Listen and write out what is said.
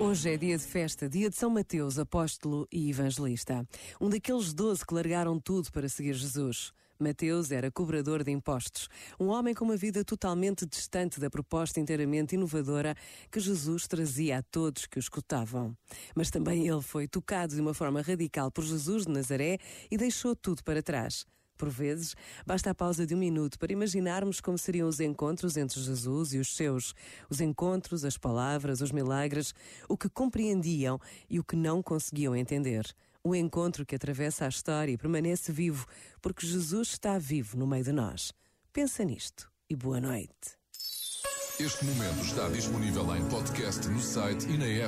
Hoje é dia de festa, dia de São Mateus, apóstolo e evangelista. Um daqueles doze que largaram tudo para seguir Jesus. Mateus era cobrador de impostos, um homem com uma vida totalmente distante da proposta inteiramente inovadora que Jesus trazia a todos que o escutavam. Mas também ele foi tocado de uma forma radical por Jesus de Nazaré e deixou tudo para trás. Por vezes, basta a pausa de um minuto para imaginarmos como seriam os encontros entre Jesus e os seus. Os encontros, as palavras, os milagres, o que compreendiam e o que não conseguiam entender. O encontro que atravessa a história e permanece vivo, porque Jesus está vivo no meio de nós. Pensa nisto e boa noite. Este momento está disponível em podcast no site e na app.